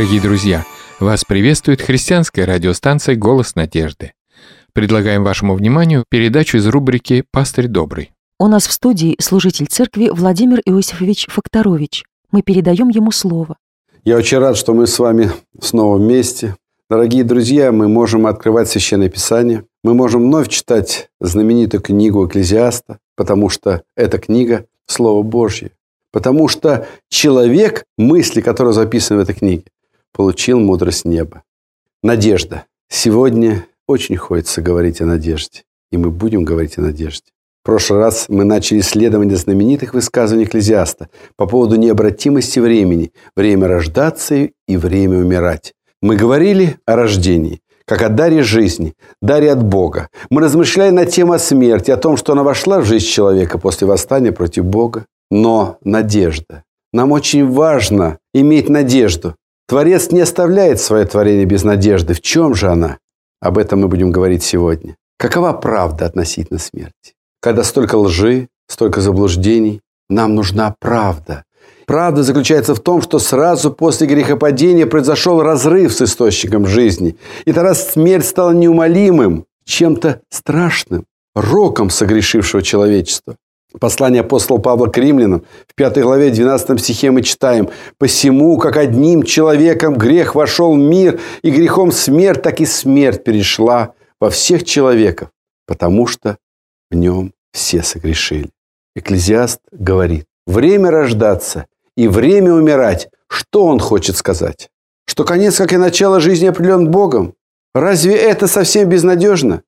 Дорогие друзья, вас приветствует христианская радиостанция «Голос надежды». Предлагаем вашему вниманию передачу из рубрики «Пастырь добрый». У нас в студии служитель церкви Владимир Иосифович Факторович. Мы передаем ему слово. Я очень рад, что мы с вами снова вместе. Дорогие друзья, мы можем открывать Священное Писание. Мы можем вновь читать знаменитую книгу Экклезиаста, потому что эта книга – Слово Божье. Потому что человек, мысли, которые записаны в этой книге, получил мудрость неба. Надежда. Сегодня очень хочется говорить о надежде. И мы будем говорить о надежде. В прошлый раз мы начали исследование знаменитых высказываний Экклезиаста по поводу необратимости времени, время рождаться и время умирать. Мы говорили о рождении, как о даре жизни, даре от Бога. Мы размышляли на тему о смерти, о том, что она вошла в жизнь человека после восстания против Бога. Но надежда. Нам очень важно иметь надежду. Творец не оставляет свое творение без надежды. В чем же она? Об этом мы будем говорить сегодня. Какова правда относительно смерти? Когда столько лжи, столько заблуждений, нам нужна правда. Правда заключается в том, что сразу после грехопадения произошел разрыв с источником жизни. И тогда смерть стала неумолимым, чем-то страшным, роком согрешившего человечества. Послание апостола Павла к римлянам в 5 главе 12 стихе мы читаем «Посему, как одним человеком грех вошел в мир, и грехом смерть, так и смерть перешла во всех человеков, потому что в нем все согрешили». Экклезиаст говорит «Время рождаться и время умирать». Что он хочет сказать? Что конец, как и начало жизни, определен Богом? Разве это совсем безнадежно?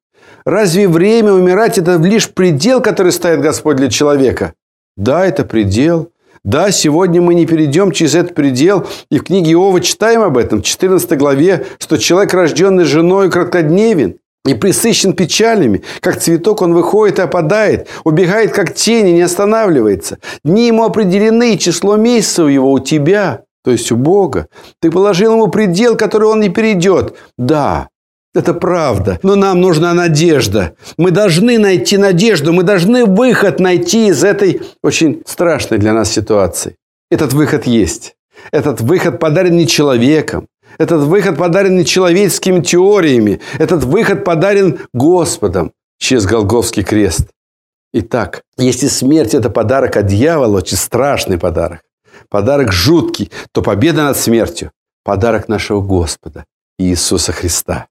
Разве время умирать – это лишь предел, который ставит Господь для человека? Да, это предел. Да, сегодня мы не перейдем через этот предел. И в книге Иова читаем об этом, в 14 главе, что человек, рожденный женой, краткодневен и присыщен печалями. Как цветок он выходит и опадает, убегает как тень и не останавливается. Дни ему определены, число месяцев его у тебя, то есть у Бога. Ты положил ему предел, который он не перейдет. Да, это правда. Но нам нужна надежда. Мы должны найти надежду. Мы должны выход найти из этой очень страшной для нас ситуации. Этот выход есть. Этот выход подарен не человеком. Этот выход подарен не человеческими теориями. Этот выход подарен Господом через Голговский крест. Итак, если смерть – это подарок от дьявола, очень страшный подарок, подарок жуткий, то победа над смертью – подарок нашего Господа Иисуса Христа.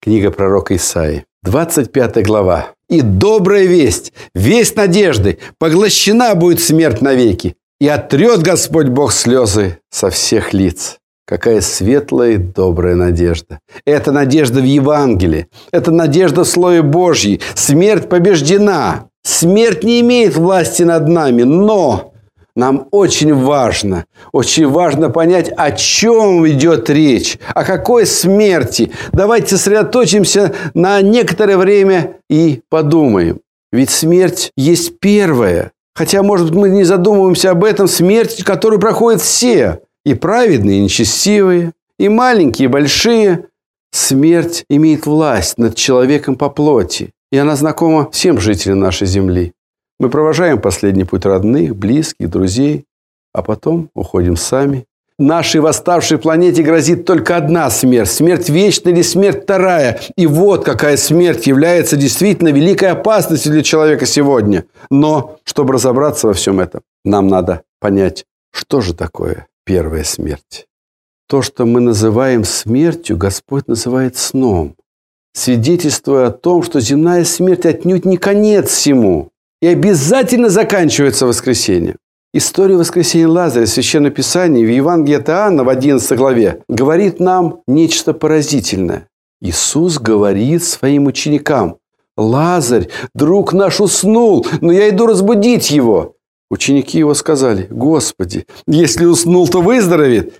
Книга пророка Исаи, 25 глава. «И добрая весть, весть надежды, поглощена будет смерть навеки, и отрет Господь Бог слезы со всех лиц». Какая светлая и добрая надежда. Это надежда в Евангелии. Это надежда в Слове Божьей. Смерть побеждена. Смерть не имеет власти над нами, но нам очень важно, очень важно понять, о чем идет речь, о какой смерти. Давайте сосредоточимся на некоторое время и подумаем. Ведь смерть есть первая. Хотя, может быть, мы не задумываемся об этом. Смерть, которую проходят все. И праведные, и нечестивые, и маленькие, и большие. Смерть имеет власть над человеком по плоти. И она знакома всем жителям нашей земли. Мы провожаем последний путь родных, близких, друзей, а потом уходим сами. Нашей восставшей планете грозит только одна смерть. Смерть вечная или смерть вторая. И вот какая смерть является действительно великой опасностью для человека сегодня. Но, чтобы разобраться во всем этом, нам надо понять, что же такое первая смерть. То, что мы называем смертью, Господь называет сном, свидетельствуя о том, что земная смерть отнюдь не конец всему и обязательно заканчивается воскресенье. История воскресения Лазаря в Священном Писании в Евангелии от Иоанна в 11 главе говорит нам нечто поразительное. Иисус говорит своим ученикам, «Лазарь, друг наш уснул, но я иду разбудить его». Ученики его сказали, «Господи, если уснул, то выздоровеет».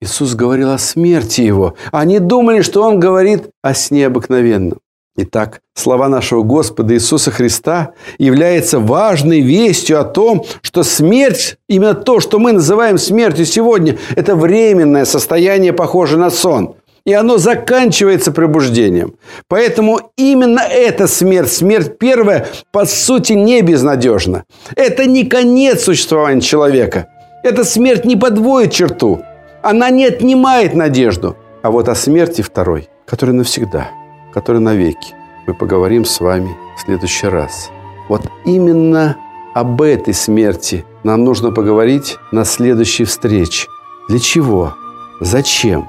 Иисус говорил о смерти его. Они думали, что он говорит о сне обыкновенном. Итак, слова нашего Господа Иисуса Христа являются важной вестью о том, что смерть, именно то, что мы называем смертью сегодня, это временное состояние, похожее на сон. И оно заканчивается пробуждением. Поэтому именно эта смерть, смерть первая, по сути, не безнадежна. Это не конец существования человека. Эта смерть не подводит черту. Она не отнимает надежду. А вот о смерти второй, который навсегда, который навеки, мы поговорим с вами в следующий раз. Вот именно об этой смерти нам нужно поговорить на следующей встрече. Для чего? Зачем?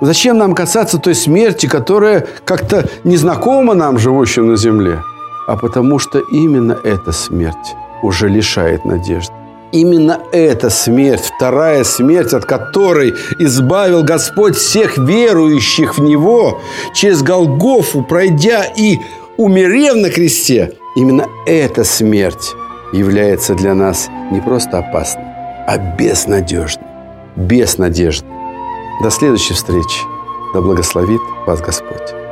Зачем нам касаться той смерти, которая как-то незнакома нам, живущим на земле? А потому что именно эта смерть уже лишает надежды. Именно эта смерть, вторая смерть, от которой избавил Господь всех верующих в Него, через Голгофу пройдя и умерев на кресте, именно эта смерть является для нас не просто опасной, а безнадежной. Безнадежной. До следующей встречи. Да благословит вас Господь.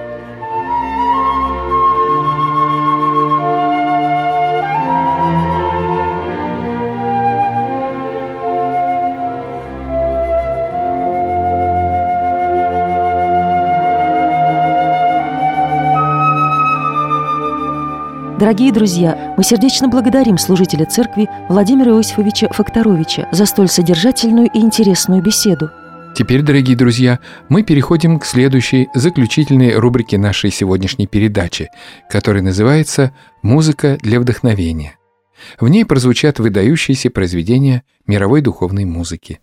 Дорогие друзья, мы сердечно благодарим служителя церкви Владимира Иосифовича Факторовича за столь содержательную и интересную беседу. Теперь, дорогие друзья, мы переходим к следующей заключительной рубрике нашей сегодняшней передачи, которая называется «Музыка для вдохновения». В ней прозвучат выдающиеся произведения мировой духовной музыки.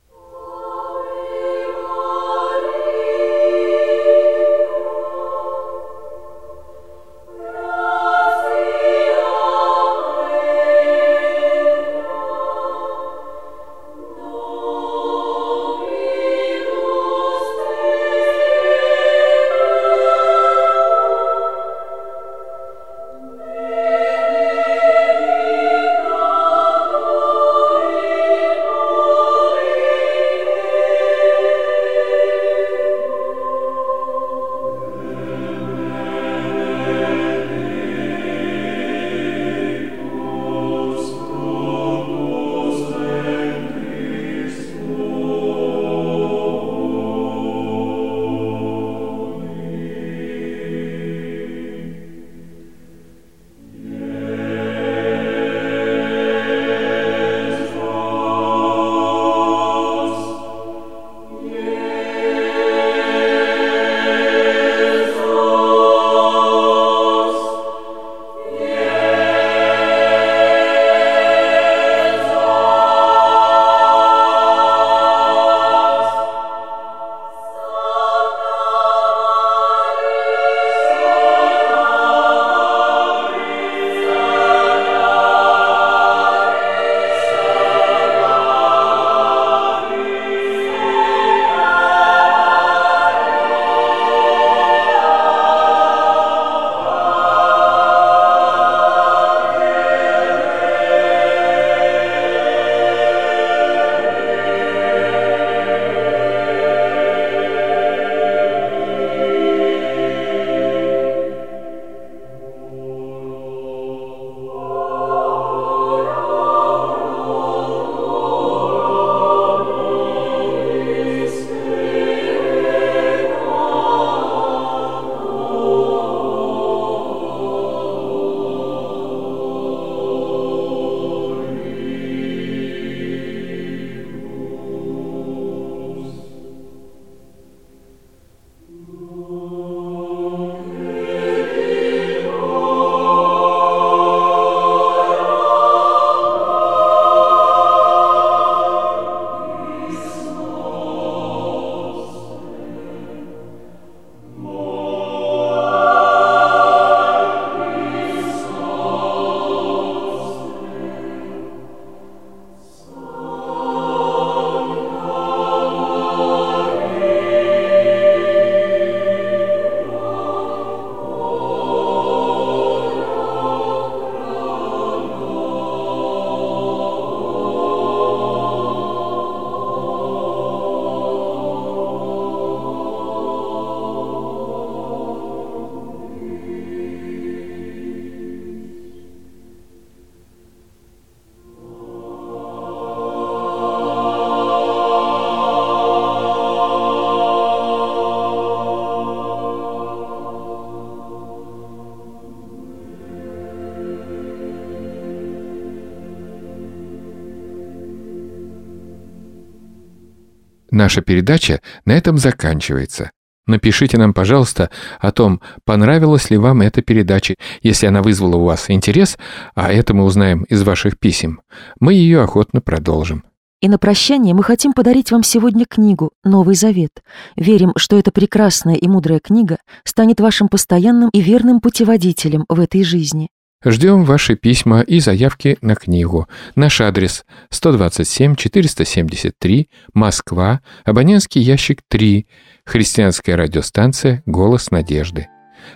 Наша передача на этом заканчивается. Напишите нам, пожалуйста, о том, понравилась ли вам эта передача. Если она вызвала у вас интерес, а это мы узнаем из ваших писем, мы ее охотно продолжим. И на прощание мы хотим подарить вам сегодня книгу «Новый Завет». Верим, что эта прекрасная и мудрая книга станет вашим постоянным и верным путеводителем в этой жизни. Ждем ваши письма и заявки на книгу. Наш адрес 127-473, Москва, абонентский ящик 3, христианская радиостанция «Голос надежды».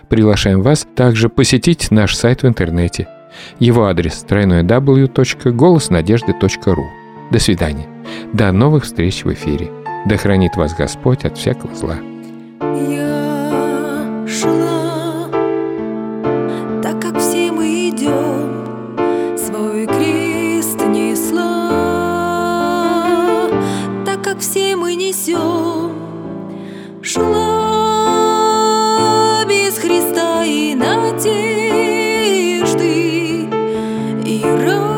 Приглашаем вас также посетить наш сайт в интернете. Его адрес www.голоснадежды.ру. До свидания. До новых встреч в эфире. Да хранит вас Господь от всякого зла. Я шла, и